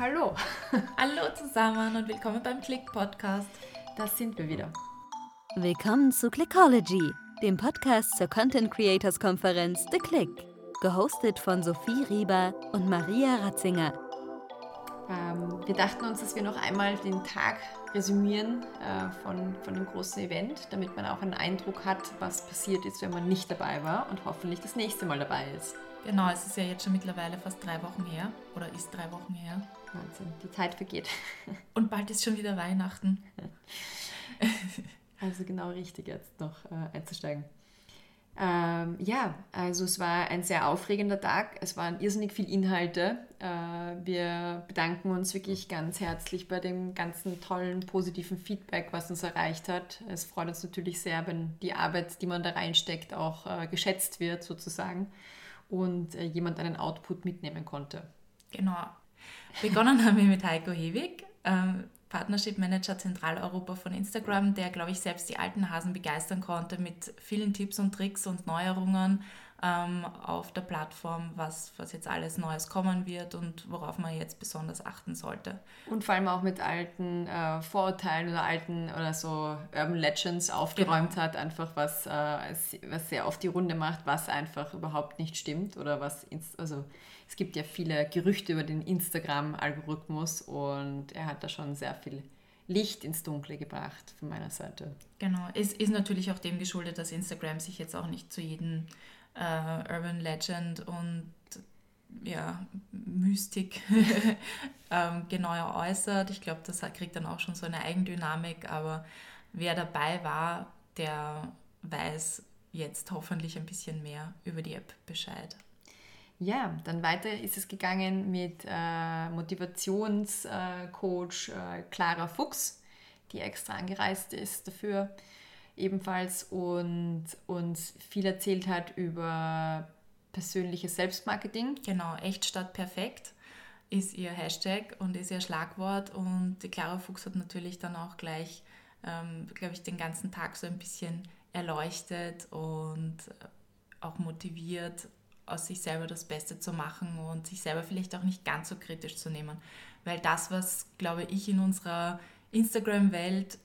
Hallo. Hallo zusammen und willkommen beim Click Podcast. Das sind wir wieder. Willkommen zu Clickology, dem Podcast zur Content Creators Konferenz The Click, gehostet von Sophie Rieber und Maria Ratzinger. Ähm, wir dachten uns, dass wir noch einmal den Tag resümieren äh, von, von dem großen Event, damit man auch einen Eindruck hat, was passiert ist, wenn man nicht dabei war und hoffentlich das nächste Mal dabei ist. Genau, es ist ja jetzt schon mittlerweile fast drei Wochen her oder ist drei Wochen her. Wahnsinn, die Zeit vergeht. Und bald ist schon wieder Weihnachten. Also genau richtig jetzt noch äh, einzusteigen. Ähm, ja, also es war ein sehr aufregender Tag. Es waren irrsinnig viele Inhalte. Äh, wir bedanken uns wirklich ganz herzlich bei dem ganzen tollen, positiven Feedback, was uns erreicht hat. Es freut uns natürlich sehr, wenn die Arbeit, die man da reinsteckt, auch äh, geschätzt wird sozusagen und äh, jemand einen Output mitnehmen konnte. Genau. Begonnen haben wir mit Heiko Hewig, ähm, Partnership Manager Zentraleuropa von Instagram, der, glaube ich, selbst die alten Hasen begeistern konnte mit vielen Tipps und Tricks und Neuerungen ähm, auf der Plattform, was, was jetzt alles Neues kommen wird und worauf man jetzt besonders achten sollte. Und vor allem auch mit alten äh, Vorurteilen oder alten oder so Urban Legends aufgeräumt genau. hat, einfach was, äh, was sehr oft die Runde macht, was einfach überhaupt nicht stimmt oder was, also es gibt ja viele Gerüchte über den Instagram-Algorithmus und er hat da schon sehr viel Licht ins Dunkle gebracht von meiner Seite. Genau, es ist natürlich auch dem geschuldet, dass Instagram sich jetzt auch nicht zu jedem äh, Urban Legend und ja, Mystik ähm, genauer äußert. Ich glaube, das kriegt dann auch schon so eine Eigendynamik, aber wer dabei war, der weiß jetzt hoffentlich ein bisschen mehr über die App Bescheid. Ja, dann weiter ist es gegangen mit äh, Motivationscoach äh, Clara Fuchs, die extra angereist ist dafür ebenfalls und uns viel erzählt hat über persönliches Selbstmarketing. Genau, echt statt perfekt ist ihr Hashtag und ist ihr Schlagwort und die Clara Fuchs hat natürlich dann auch gleich, ähm, glaube ich, den ganzen Tag so ein bisschen erleuchtet und auch motiviert, aus sich selber das Beste zu machen und sich selber vielleicht auch nicht ganz so kritisch zu nehmen. Weil das, was, glaube ich, in unserer Instagram-Welt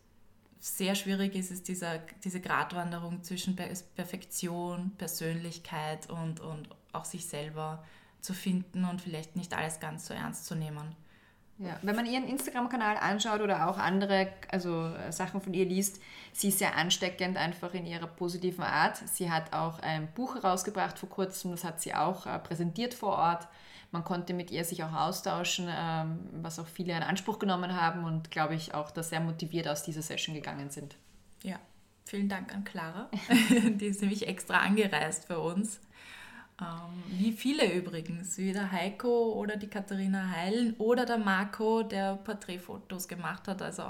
sehr schwierig ist, ist dieser, diese Gratwanderung zwischen Perfektion, Persönlichkeit und, und auch sich selber zu finden und vielleicht nicht alles ganz so ernst zu nehmen. Ja, wenn man ihren Instagram-Kanal anschaut oder auch andere also Sachen von ihr liest, sie ist sehr ansteckend einfach in ihrer positiven Art. Sie hat auch ein Buch herausgebracht vor kurzem, das hat sie auch äh, präsentiert vor Ort. Man konnte mit ihr sich auch austauschen, ähm, was auch viele in Anspruch genommen haben und glaube ich auch, dass sehr motiviert aus dieser Session gegangen sind. Ja, vielen Dank an Clara. Die ist nämlich extra angereist für uns. Ähm, wie viele übrigens, wie der Heiko oder die Katharina Heilen oder der Marco, der Porträtfotos gemacht hat. Also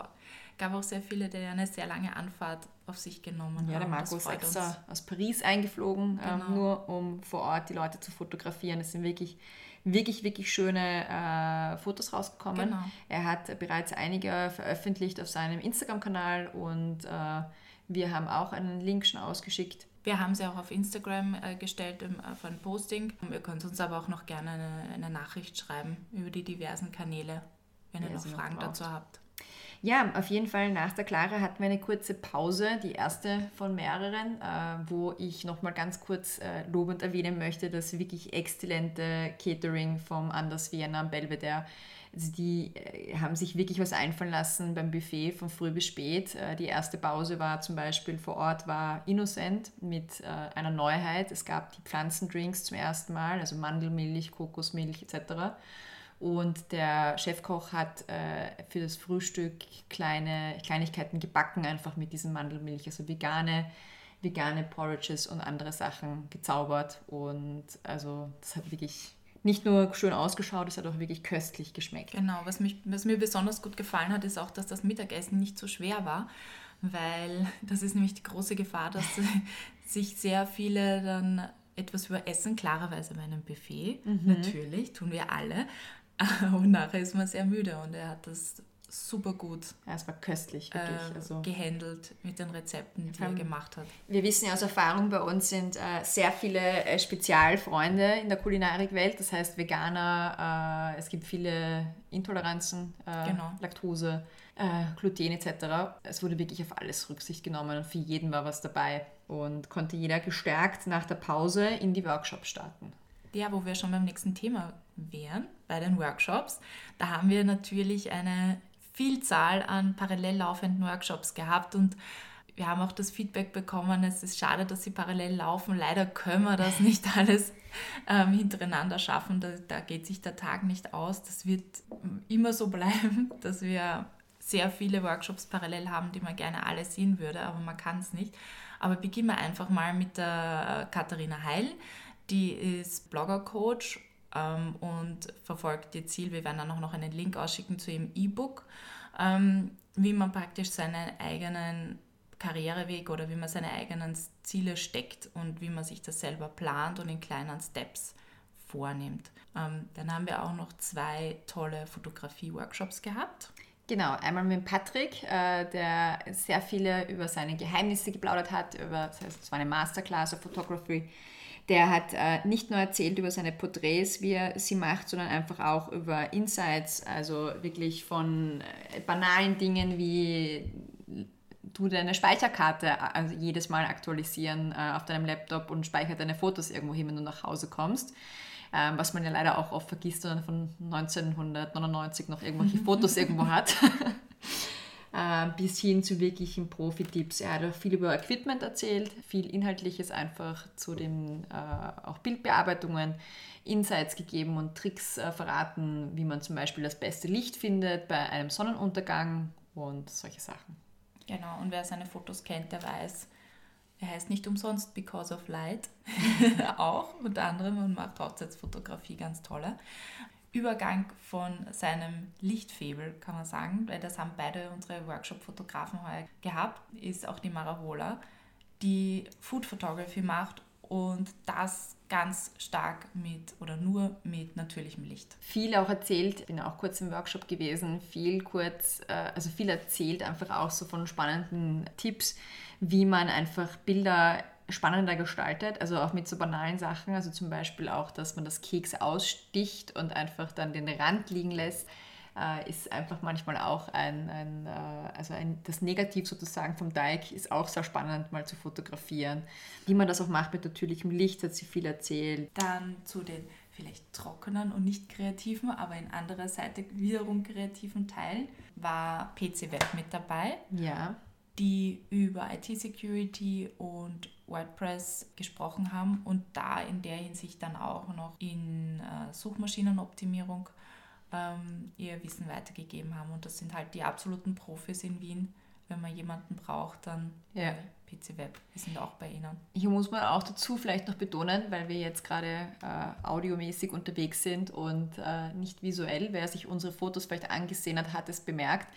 gab auch sehr viele, die eine sehr lange Anfahrt auf sich genommen haben. Ja, der Marco ist extra aus Paris eingeflogen, ähm, genau. ähm, nur um vor Ort die Leute zu fotografieren. Es sind wirklich wirklich, wirklich schöne äh, Fotos rausgekommen. Genau. Er hat bereits einige veröffentlicht auf seinem Instagram-Kanal und äh, wir haben auch einen Link schon ausgeschickt. Wir haben sie auch auf Instagram äh, gestellt im, auf ein Posting. Ihr könnt uns aber auch noch gerne eine, eine Nachricht schreiben über die diversen Kanäle, wenn ihr noch Fragen dazu habt. Ja, auf jeden Fall nach der Clara hatten wir eine kurze Pause, die erste von mehreren, äh, wo ich nochmal ganz kurz äh, lobend erwähnen möchte, das wirklich exzellente Catering vom Anders Vienna am Belvedere. Also die äh, haben sich wirklich was einfallen lassen beim Buffet von früh bis spät. Äh, die erste Pause war zum Beispiel vor Ort war Innocent mit äh, einer Neuheit. Es gab die Pflanzendrinks zum ersten Mal, also Mandelmilch, Kokosmilch etc. Und der Chefkoch hat für das Frühstück kleine Kleinigkeiten gebacken, einfach mit diesem Mandelmilch, also vegane, vegane Porridges und andere Sachen gezaubert. Und also das hat wirklich nicht nur schön ausgeschaut, es hat auch wirklich köstlich geschmeckt. Genau, was, mich, was mir besonders gut gefallen hat, ist auch, dass das Mittagessen nicht so schwer war, weil das ist nämlich die große Gefahr, dass sich sehr viele dann etwas überessen, klarerweise bei einem Buffet, mhm. natürlich, tun wir alle, und nachher ist man sehr müde und er hat das super gut. Ja, es war köstlich, wirklich. Äh, also. gehandelt mit den Rezepten, die er gemacht hat. Wir wissen ja aus Erfahrung, bei uns sind äh, sehr viele äh, Spezialfreunde in der Kulinarikwelt, das heißt Veganer, äh, es gibt viele Intoleranzen, äh, Genau. Laktose, äh, Gluten etc. Es wurde wirklich auf alles Rücksicht genommen und für jeden war was dabei und konnte jeder gestärkt nach der Pause in die Workshops starten. Ja, wo wir schon beim nächsten Thema wären, bei den Workshops. Da haben wir natürlich eine Vielzahl an parallel laufenden Workshops gehabt und wir haben auch das Feedback bekommen, es ist schade, dass sie parallel laufen. Leider können wir das nicht alles ähm, hintereinander schaffen. Da, da geht sich der Tag nicht aus. Das wird immer so bleiben, dass wir sehr viele Workshops parallel haben, die man gerne alle sehen würde, aber man kann es nicht. Aber beginnen wir einfach mal mit der Katharina Heil. Die ist Blogger-Coach ähm, und verfolgt ihr Ziel. Wir werden dann auch noch einen Link ausschicken zu ihrem E-Book, ähm, wie man praktisch seinen eigenen Karriereweg oder wie man seine eigenen Ziele steckt und wie man sich das selber plant und in kleinen Steps vornimmt. Ähm, dann haben wir auch noch zwei tolle Fotografie-Workshops gehabt. Genau, einmal mit Patrick, äh, der sehr viele über seine Geheimnisse geplaudert hat, über, das heißt, es war eine Masterclass of Photography. Der hat äh, nicht nur erzählt über seine Porträts, wie er sie macht, sondern einfach auch über Insights, also wirklich von äh, banalen Dingen wie du deine Speicherkarte also jedes Mal aktualisieren äh, auf deinem Laptop und speichert deine Fotos irgendwo hin, wenn du nach Hause kommst. Ähm, was man ja leider auch oft vergisst und von 1999 noch irgendwelche Fotos irgendwo hat. Äh, bis hin zu wirklichen Profi-Tipps. Er hat auch viel über Equipment erzählt, viel Inhaltliches einfach zu den äh, auch Bildbearbeitungen, Insights gegeben und Tricks äh, verraten, wie man zum Beispiel das beste Licht findet bei einem Sonnenuntergang und solche Sachen. Genau, und wer seine Fotos kennt, der weiß, er heißt nicht umsonst Because of Light. auch unter anderem und macht Hochzeitsfotografie ganz tolle. Übergang von seinem Lichtfebel, kann man sagen, weil das haben beide unsere Workshop-Fotografen heuer gehabt, ist auch die Mara Wohler, die Food Photography macht und das ganz stark mit oder nur mit natürlichem Licht. Viel auch erzählt, bin auch kurz im Workshop gewesen, viel kurz, äh, also viel erzählt einfach auch so von spannenden Tipps, wie man einfach Bilder spannender gestaltet, also auch mit so banalen Sachen, also zum Beispiel auch, dass man das Keks aussticht und einfach dann den Rand liegen lässt, äh, ist einfach manchmal auch ein, ein äh, also ein, das Negativ sozusagen vom Teig ist auch sehr spannend mal zu fotografieren. Wie man das auch macht mit natürlichem Licht, hat sie viel erzählt. Dann zu den vielleicht trockenen und nicht kreativen, aber in anderer Seite wiederum kreativen Teilen war PC Web mit dabei. Ja die über IT-Security und WordPress gesprochen haben und da in der Hinsicht dann auch noch in äh, Suchmaschinenoptimierung ähm, ihr Wissen weitergegeben haben. Und das sind halt die absoluten Profis in Wien. Wenn man jemanden braucht, dann ja. PC Web. Wir sind auch bei Ihnen. Hier muss man auch dazu vielleicht noch betonen, weil wir jetzt gerade äh, audiomäßig unterwegs sind und äh, nicht visuell. Wer sich unsere Fotos vielleicht angesehen hat, hat es bemerkt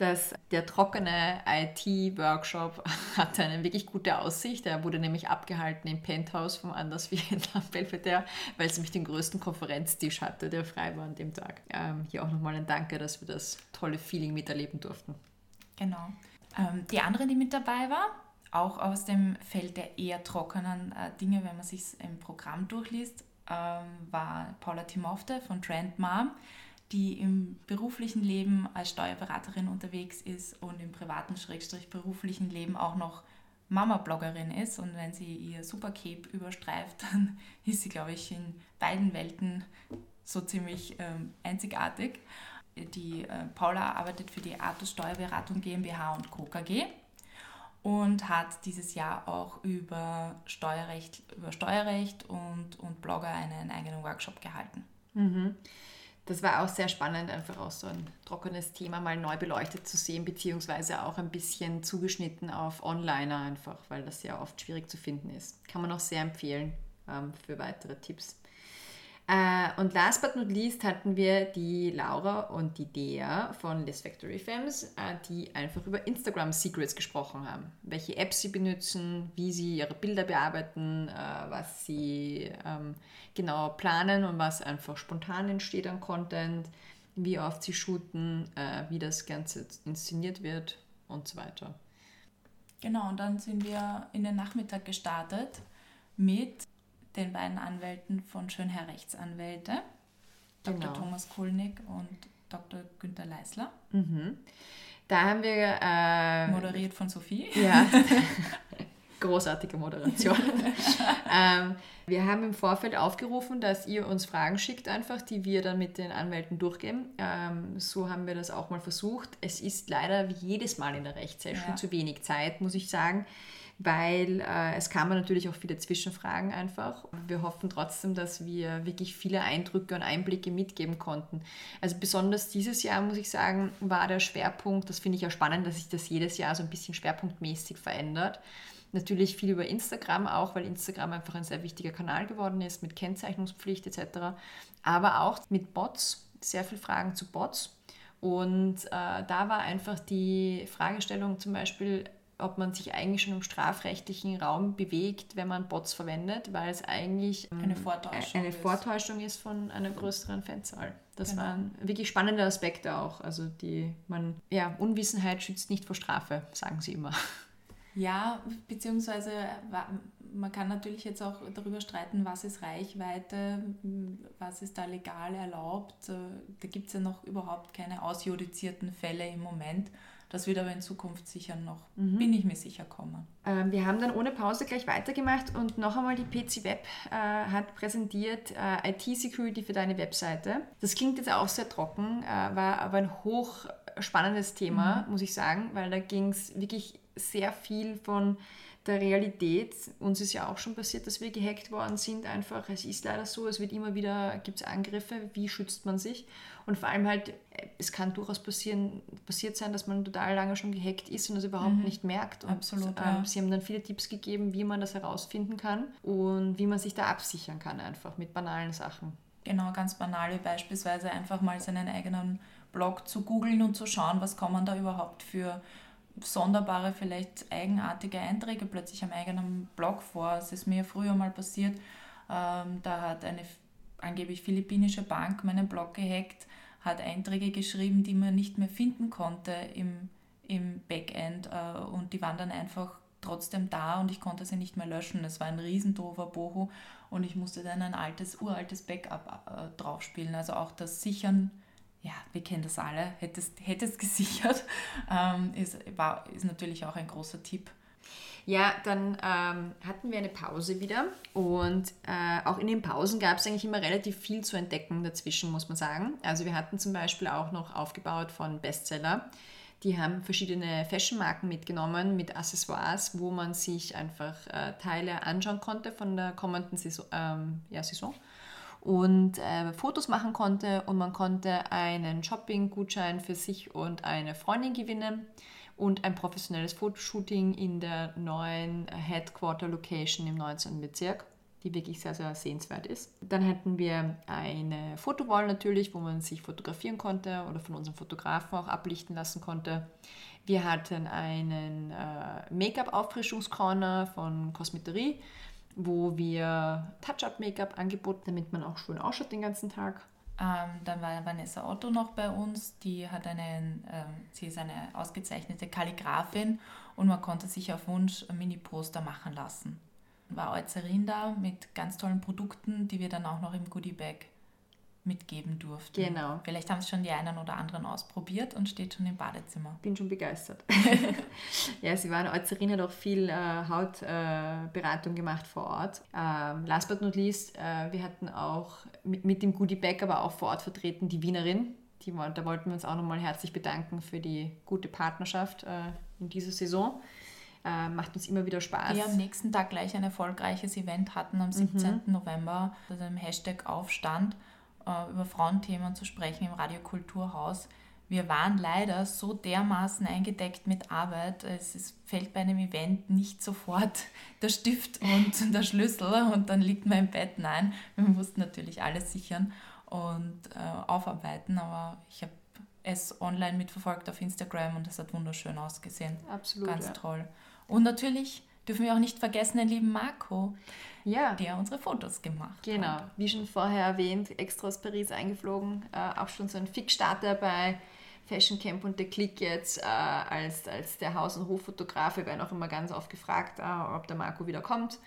dass der trockene IT-Workshop hatte eine wirklich gute Aussicht. Er wurde nämlich abgehalten im Penthouse vom Anders Vietnam Belvedere, weil es nämlich den größten Konferenztisch hatte, der frei war an dem Tag. Ähm, hier auch nochmal ein Danke, dass wir das tolle Feeling miterleben durften. Genau. Ähm, die andere, die mit dabei war, auch aus dem Feld der eher trockenen äh, Dinge, wenn man sich im Programm durchliest, ähm, war Paula Timofte von Trend Mom die im beruflichen Leben als Steuerberaterin unterwegs ist und im privaten Schrägstrich beruflichen Leben auch noch Mama-Bloggerin ist. Und wenn sie ihr Supercape überstreift, dann ist sie, glaube ich, in beiden Welten so ziemlich ähm, einzigartig. Die äh, Paula arbeitet für die Artus Steuerberatung GmbH und Co. KG und hat dieses Jahr auch über Steuerrecht, über Steuerrecht und, und Blogger einen eigenen Workshop gehalten. Mhm das war auch sehr spannend, einfach auch so ein trockenes Thema mal neu beleuchtet zu sehen, beziehungsweise auch ein bisschen zugeschnitten auf Onliner einfach, weil das ja oft schwierig zu finden ist. Kann man auch sehr empfehlen ähm, für weitere Tipps. Äh, und last but not least hatten wir die Laura und die Dea von Les Factory Femmes, äh, die einfach über Instagram Secrets gesprochen haben. Welche Apps sie benutzen, wie sie ihre Bilder bearbeiten, äh, was sie ähm, genau planen und was einfach spontan entsteht an Content. wie oft sie shooten, wie das Ganze inszeniert wird und so weiter. Genau, und dann sind wir in den Nachmittag gestartet mit den beiden Anwälten von Schönherr Rechtsanwälte, Dr. Genau. Thomas Kulnig und Dr. Günther Leisler. Mhm. Da haben wir. Äh, Moderiert von Sophie. Ja. Großartige Moderation. ähm, wir haben im Vorfeld aufgerufen, dass ihr uns Fragen schickt, einfach, die wir dann mit den Anwälten durchgeben. Ähm, so haben wir das auch mal versucht. Es ist leider wie jedes Mal in der Rechtssession ja. zu wenig Zeit, muss ich sagen weil äh, es kamen natürlich auch viele Zwischenfragen einfach. Wir hoffen trotzdem, dass wir wirklich viele Eindrücke und Einblicke mitgeben konnten. Also besonders dieses Jahr, muss ich sagen, war der Schwerpunkt, das finde ich ja spannend, dass sich das jedes Jahr so ein bisschen schwerpunktmäßig verändert. Natürlich viel über Instagram auch, weil Instagram einfach ein sehr wichtiger Kanal geworden ist mit Kennzeichnungspflicht etc. Aber auch mit Bots, sehr viele Fragen zu Bots. Und äh, da war einfach die Fragestellung zum Beispiel, ob man sich eigentlich schon im strafrechtlichen Raum bewegt, wenn man Bots verwendet, weil es eigentlich ähm, eine, Vortäuschung, eine ist. Vortäuschung ist von einer größeren Fanzahl. Das genau. waren wirklich spannende Aspekte auch. Also die man, ja, Unwissenheit schützt nicht vor Strafe, sagen sie immer. Ja, beziehungsweise man kann natürlich jetzt auch darüber streiten, was ist Reichweite, was ist da legal erlaubt. Da gibt es ja noch überhaupt keine ausjudizierten Fälle im Moment. Das wird aber in Zukunft sicher noch, mhm. bin ich mir sicher, kommen. Ähm, wir haben dann ohne Pause gleich weitergemacht und noch einmal die PC Web äh, hat präsentiert äh, IT-Security für deine Webseite. Das klingt jetzt auch sehr trocken, äh, war aber ein hochspannendes Thema, mhm. muss ich sagen, weil da ging es wirklich sehr viel von der Realität. Uns ist ja auch schon passiert, dass wir gehackt worden sind. Einfach, es ist leider so, es wird immer wieder, gibt es Angriffe, wie schützt man sich? Und vor allem halt, es kann durchaus passieren, passiert sein, dass man total lange schon gehackt ist und das überhaupt mhm. nicht merkt. Und, Absolut. Ähm, ja. Sie haben dann viele Tipps gegeben, wie man das herausfinden kann und wie man sich da absichern kann, einfach mit banalen Sachen. Genau, ganz banal, wie beispielsweise einfach mal seinen eigenen Blog zu googeln und zu schauen, was kommen da überhaupt für sonderbare, vielleicht eigenartige Einträge plötzlich am eigenen Blog vor. Es ist mir früher mal passiert, ähm, da hat eine angeblich philippinische Bank meinen Blog gehackt, hat Einträge geschrieben, die man nicht mehr finden konnte im, im Backend äh, und die waren dann einfach trotzdem da und ich konnte sie nicht mehr löschen. Es war ein riesendover Boho und ich musste dann ein altes, uraltes Backup äh, draufspielen. Also auch das Sichern ja, wir kennen das alle, hättest, hättest gesichert, ähm, ist, war, ist natürlich auch ein großer Tipp. Ja, dann ähm, hatten wir eine Pause wieder und äh, auch in den Pausen gab es eigentlich immer relativ viel zu entdecken dazwischen, muss man sagen. Also wir hatten zum Beispiel auch noch aufgebaut von Bestseller. Die haben verschiedene Fashion-Marken mitgenommen mit Accessoires, wo man sich einfach äh, Teile anschauen konnte von der kommenden Saison. Ähm, ja, Saison und äh, Fotos machen konnte und man konnte einen Shopping-Gutschein für sich und eine Freundin gewinnen und ein professionelles Fotoshooting in der neuen Headquarter-Location im 19. Bezirk, die wirklich sehr, sehr sehenswert ist. Dann hatten wir eine Fotowall natürlich, wo man sich fotografieren konnte oder von unserem Fotografen auch ablichten lassen konnte. Wir hatten einen äh, Make-up-Auffrischungscorner von Kosmeterie wo wir Touch-Up-Make-up angeboten, damit man auch schön ausschaut den ganzen Tag. Ähm, dann war Vanessa Otto noch bei uns, die hat einen, ähm, sie ist eine ausgezeichnete Kalligrafin und man konnte sich auf Wunsch Mini-Poster machen lassen. War Eucerin da mit ganz tollen Produkten, die wir dann auch noch im Goodie-Bag mitgeben durften. Genau. Vielleicht haben es schon die einen oder anderen ausprobiert und steht schon im Badezimmer. Bin schon begeistert. ja, sie waren Eucerin hat auch viel äh, Hautberatung äh, gemacht vor Ort. Ähm, last but not least, äh, wir hatten auch mit, mit dem Goodie Bag aber auch vor Ort vertreten die Wienerin. Die, da wollten wir uns auch nochmal herzlich bedanken für die gute Partnerschaft äh, in dieser Saison. Äh, macht uns immer wieder Spaß. Wir am nächsten Tag gleich ein erfolgreiches Event hatten am 17. Mhm. November, also im Hashtag Aufstand äh, über Frauenthemen zu sprechen im Radiokulturhaus. Wir waren leider so dermaßen eingedeckt mit Arbeit, es ist, fällt bei einem Event nicht sofort der Stift und der Schlüssel und dann liegt man im Bett. Nein, wir mussten natürlich alles sichern und äh, aufarbeiten, aber ich habe es online mitverfolgt auf Instagram und es hat wunderschön ausgesehen. Absolut. Ganz ja. toll. Und natürlich dürfen wir auch nicht vergessen den lieben Marco, Ja, der unsere Fotos gemacht genau. hat. Wie schon vorher erwähnt, extra aus Paris eingeflogen. Äh, auch schon so ein Fixstarter bei Fashion Camp und der Click jetzt äh, als, als der Haus- und Hoffotograf. Wir werden auch immer ganz oft gefragt, äh, ob der Marco wieder kommt.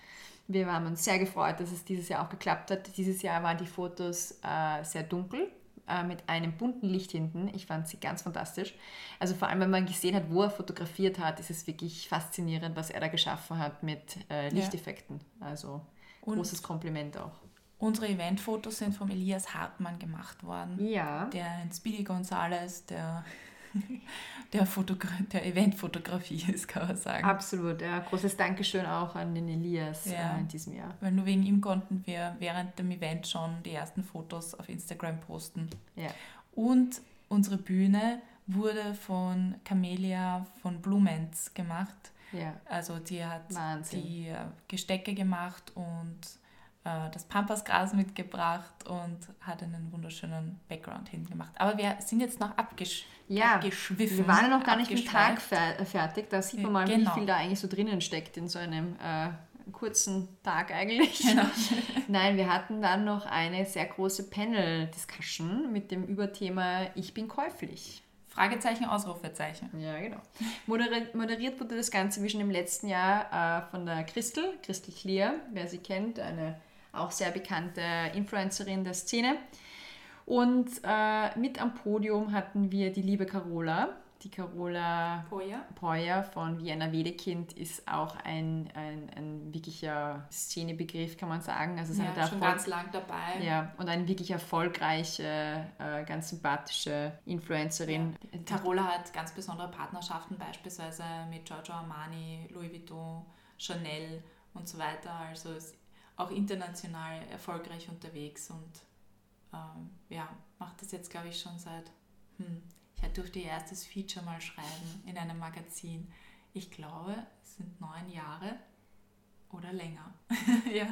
Wir haben uns sehr gefreut, dass es dieses Jahr auch geklappt hat. Dieses Jahr waren die Fotos äh, sehr dunkel äh, mit einem bunten Licht hinten. Ich fand sie ganz fantastisch. Also vor allem, wenn man gesehen hat, wo er fotografiert hat, ist es wirklich faszinierend, was er da geschaffen hat mit äh, Lichteffekten. Also Und- großes Kompliment auch. Unsere Eventfotos sind vom Elias Hartmann gemacht worden. Ja. Der Speedy Gonzales der, der, Fotogra der Eventfotografie ist, kann man sagen. Absolut, ja. Großes Dankeschön auch an den Elias Ja. äh, in diesem Jahr. Weil nur wegen ihm konnten wir während dem Event schon die ersten Fotos auf Instagram posten. Ja. Und unsere Bühne wurde von Camelia von Blumenz gemacht. Ja. Also die hat Wahnsinn. die äh, Gestecke gemacht und äh, das Pampasgras mitgebracht und hat einen wunderschönen Background hingemacht. Aber wir sind jetzt noch abgesch Ja, abgeschwiffen. Wir waren ja noch gar nicht mit Tag fer fertig. Da sieht man mal, genau. wie viel da eigentlich so drinnen steckt in so einem äh, kurzen Tag eigentlich. Genau. Nein, wir hatten dann noch eine sehr große Panel-Discussion mit dem Überthema Ich bin käuflich. Fragezeichen, Ausrufezeichen. Ja, genau. Moderiert, moderiert wurde das Ganze wie schon im letzten Jahr äh, von der Christel, Christel Clear, wer sie kennt, eine auch sehr bekannte Influencerin der Szene. Und äh, mit am Podium hatten wir die liebe Carola. Die Carola Poja? Peuer von Vienna Wedekind ist auch ein, ein, ein wirklicher Szenebegriff, kann man sagen. Also es der schon Erfolg- ganz lang dabei. ja, und eine wirklich erfolgreiche, äh, ganz sympathische Influencerin. Carola hat ganz besondere Partnerschaften, beispielsweise mit Giorgio Armani, Louis Vuitton, Chanel und so weiter. Also ist auch international erfolgreich unterwegs und ähm, ja, macht das jetzt, glaube ich, schon seit, hm, ich durfte ihr erstes Feature mal schreiben in einem Magazin. Ich glaube, es sind neun Jahre oder länger. ja.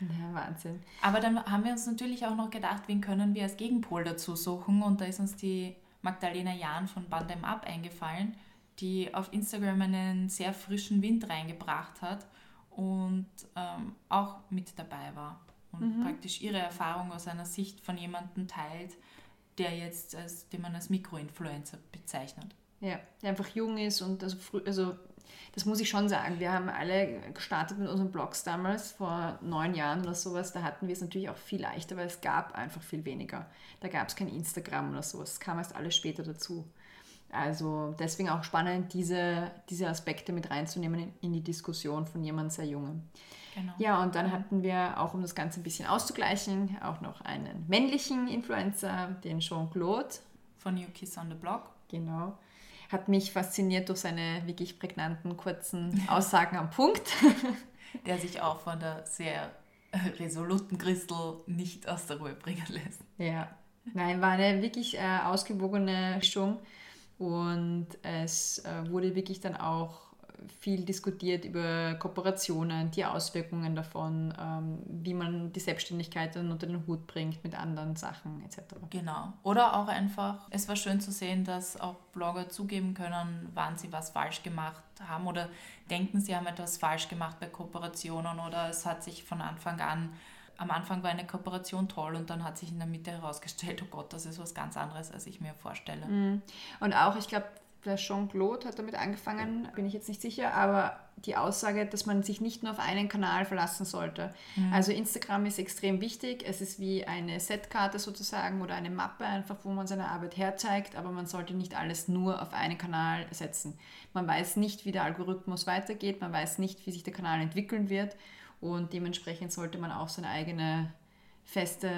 Ja, Wahnsinn. Aber dann haben wir uns natürlich auch noch gedacht, wen können wir als Gegenpol dazu suchen? Und da ist uns die Magdalena Jahn von Bandem Up eingefallen, die auf Instagram einen sehr frischen Wind reingebracht hat und ähm, auch mit dabei war. Und praktisch ihre Erfahrung aus einer Sicht von jemandem teilt, der jetzt, als, den man als Mikroinfluencer bezeichnet. Ja, der einfach jung ist und also, früh, also das muss ich schon sagen. Wir haben alle gestartet mit unseren Blogs damals, vor neun Jahren oder sowas. Da hatten wir es natürlich auch viel leichter, weil es gab einfach viel weniger. Da gab es kein Instagram oder sowas. Es kam erst alles später dazu. Also deswegen auch spannend, diese, diese Aspekte mit reinzunehmen in, in die Diskussion von jemandem sehr Jungem. Genau. Ja, und dann hatten wir auch, um das Ganze ein bisschen auszugleichen, auch noch einen männlichen Influencer, den Jean-Claude. Von New Kids on the Block. Genau. Hat mich fasziniert durch seine wirklich prägnanten, kurzen Aussagen am Punkt. der sich auch von der sehr resoluten Christel nicht aus der Ruhe bringen lässt. Ja. Nein, war eine wirklich äh, ausgewogene Mischung und es äh, wurde wirklich dann auch viel diskutiert über Kooperationen, die Auswirkungen davon, ähm, wie man die Selbstständigkeit dann unter den Hut bringt mit anderen Sachen etc. Genau. Oder auch einfach, es war schön zu sehen, dass auch Blogger zugeben können, wann sie was falsch gemacht haben oder denken, sie haben etwas falsch gemacht bei Kooperationen oder es hat sich von Anfang an, am Anfang war eine Kooperation toll und dann hat sich in der Mitte herausgestellt, oh Gott, das ist was ganz anderes, als ich mir vorstelle. Und auch, ich glaube, der Jean-Claude hat damit angefangen, bin ich jetzt nicht sicher, aber die Aussage, dass man sich nicht nur auf einen Kanal verlassen sollte. Also Instagram ist extrem wichtig. Es ist wie eine Setkarte sozusagen oder eine Mappe einfach, wo man seine Arbeit herzeigt, aber man sollte nicht alles nur auf einen Kanal setzen. Man weiß nicht, wie der Algorithmus weitergeht, man weiß nicht, wie sich der Kanal entwickeln wird und dementsprechend sollte man auch seine eigene feste,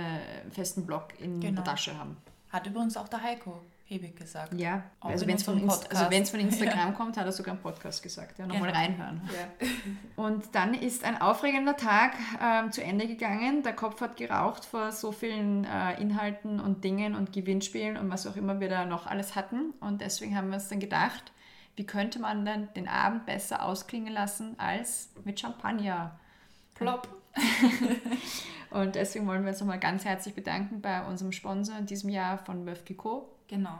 festen Blog in Genau. der Tasche haben. Hat übrigens auch der Heiko Hebig gesagt. Ja, Auch also wenn es von, Inst- also von Instagram kommt, hat er sogar einen Podcast gesagt. Ja, nochmal Genau. reinhören. Und dann ist ein aufregender Tag ähm, zu Ende gegangen. Der Kopf hat geraucht vor so vielen äh, Inhalten und Dingen und Gewinnspielen und was auch immer wir da noch alles hatten. Und deswegen haben wir uns dann gedacht, wie könnte man dann den Abend besser ausklingen lassen als mit Champagner. Plopp. Und deswegen wollen wir uns nochmal ganz herzlich bedanken bei unserem Sponsor in diesem Jahr von Clicquot. Genau.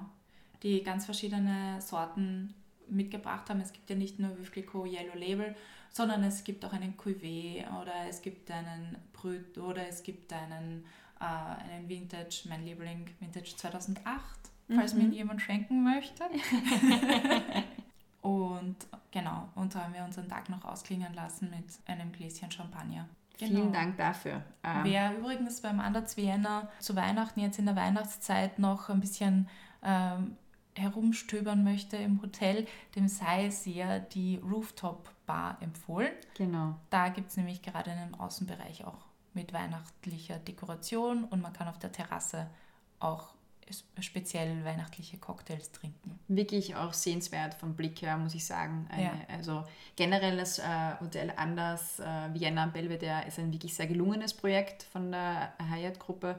Die ganz verschiedene Sorten mitgebracht haben. Es gibt ja nicht nur Clicquot Yellow Label, sondern es gibt auch einen Cuvée oder es gibt einen Brüt oder es gibt einen, äh, einen Vintage, mein Liebling Vintage 2008, falls mhm. mir jemand schenken möchte. und genau, und so haben wir unseren Tag noch ausklingen lassen mit einem Gläschen Champagner. Genau. Vielen Dank dafür. Ähm Wer übrigens beim Anders Vienna zu Weihnachten, jetzt in der Weihnachtszeit, noch ein bisschen ähm, herumstöbern möchte im Hotel, dem sei sehr die Rooftop Bar empfohlen. Genau. Da gibt es nämlich gerade einen Außenbereich auch mit weihnachtlicher Dekoration und man kann auf der Terrasse auch speziell weihnachtliche Cocktails trinken. Wirklich auch sehenswert vom Blick her, muss ich sagen. Eine, ja. Also generell das äh, Hotel Anders äh, Vienna Belvedere ist ein wirklich sehr gelungenes Projekt von der Hyatt-Gruppe.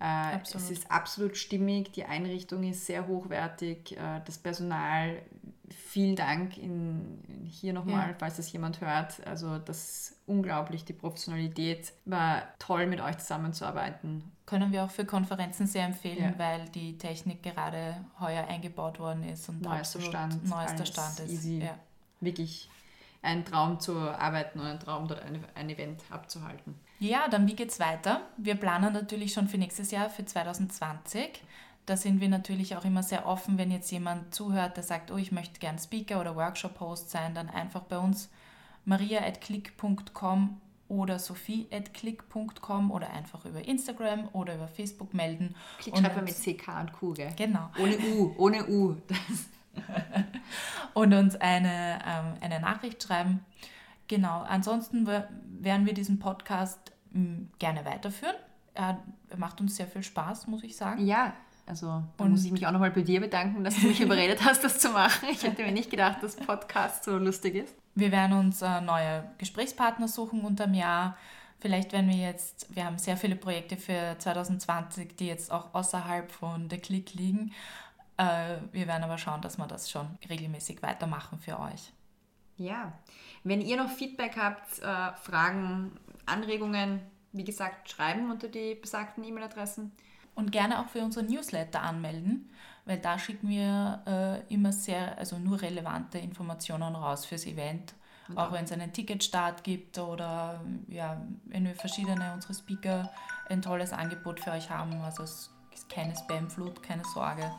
Äh, es ist absolut stimmig, die Einrichtung ist sehr hochwertig, äh, das Personal, vielen Dank in, hier nochmal, ja. falls das jemand hört. Also das ist unglaublich, die Professionalität war toll mit euch zusammenzuarbeiten. Können wir auch für Konferenzen sehr empfehlen, ja. weil die Technik gerade heuer eingebaut worden ist und neuester Stand, neuester Stand ist. Easy. Ja. Wirklich ein Traum zu arbeiten und ein Traum, dort ein, ein Event abzuhalten. Ja, dann wie geht's weiter? Wir planen natürlich schon für nächstes Jahr, für 2020. Da sind wir natürlich auch immer sehr offen, wenn jetzt jemand zuhört, der sagt, oh, ich möchte gern Speaker oder Workshop-Host sein, dann einfach bei uns maria.click.com oder sophie.click.com oder einfach über Instagram oder über Facebook melden. Klick schreibt man mit CK und Q, gell? Genau. Ohne U, ohne U. und uns eine, ähm, eine Nachricht schreiben. Genau, ansonsten werden wir diesen Podcast mh, gerne weiterführen. Er macht uns sehr viel Spaß, muss ich sagen. Ja, also da muss ich mich auch nochmal bei dir bedanken, dass du mich überredet hast, das zu machen. Ich hätte mir nicht gedacht, dass Podcast so lustig ist. Wir werden uns äh, neue Gesprächspartner suchen unterm Jahr. Vielleicht werden wir jetzt, wir haben sehr viele Projekte für 2020, die jetzt auch außerhalb von der Click liegen. Äh, wir werden aber schauen, dass wir das schon regelmäßig weitermachen für euch. Ja, wenn ihr noch Feedback habt, äh, Fragen, Anregungen, wie gesagt, schreiben unter die besagten E-Mail-Adressen. Und gerne auch für unseren Newsletter anmelden, weil da schicken wir äh, immer sehr, also nur relevante Informationen raus fürs Event. Und auch wenn es einen Ticketstart gibt oder ja, wenn wir verschiedene unsere Speaker ein tolles Angebot für euch haben. Also es ist keine Spamflut, keine Sorge.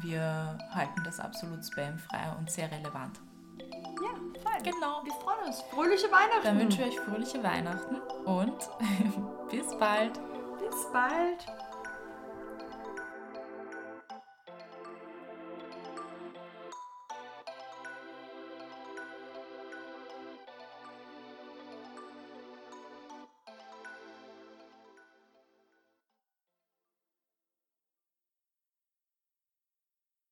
Wir halten das absolut spamfrei und sehr relevant. Ja, fein. Genau. Wir freuen uns. Fröhliche Weihnachten. Dann wünsche ich euch fröhliche Weihnachten und bis bald. Bis bald.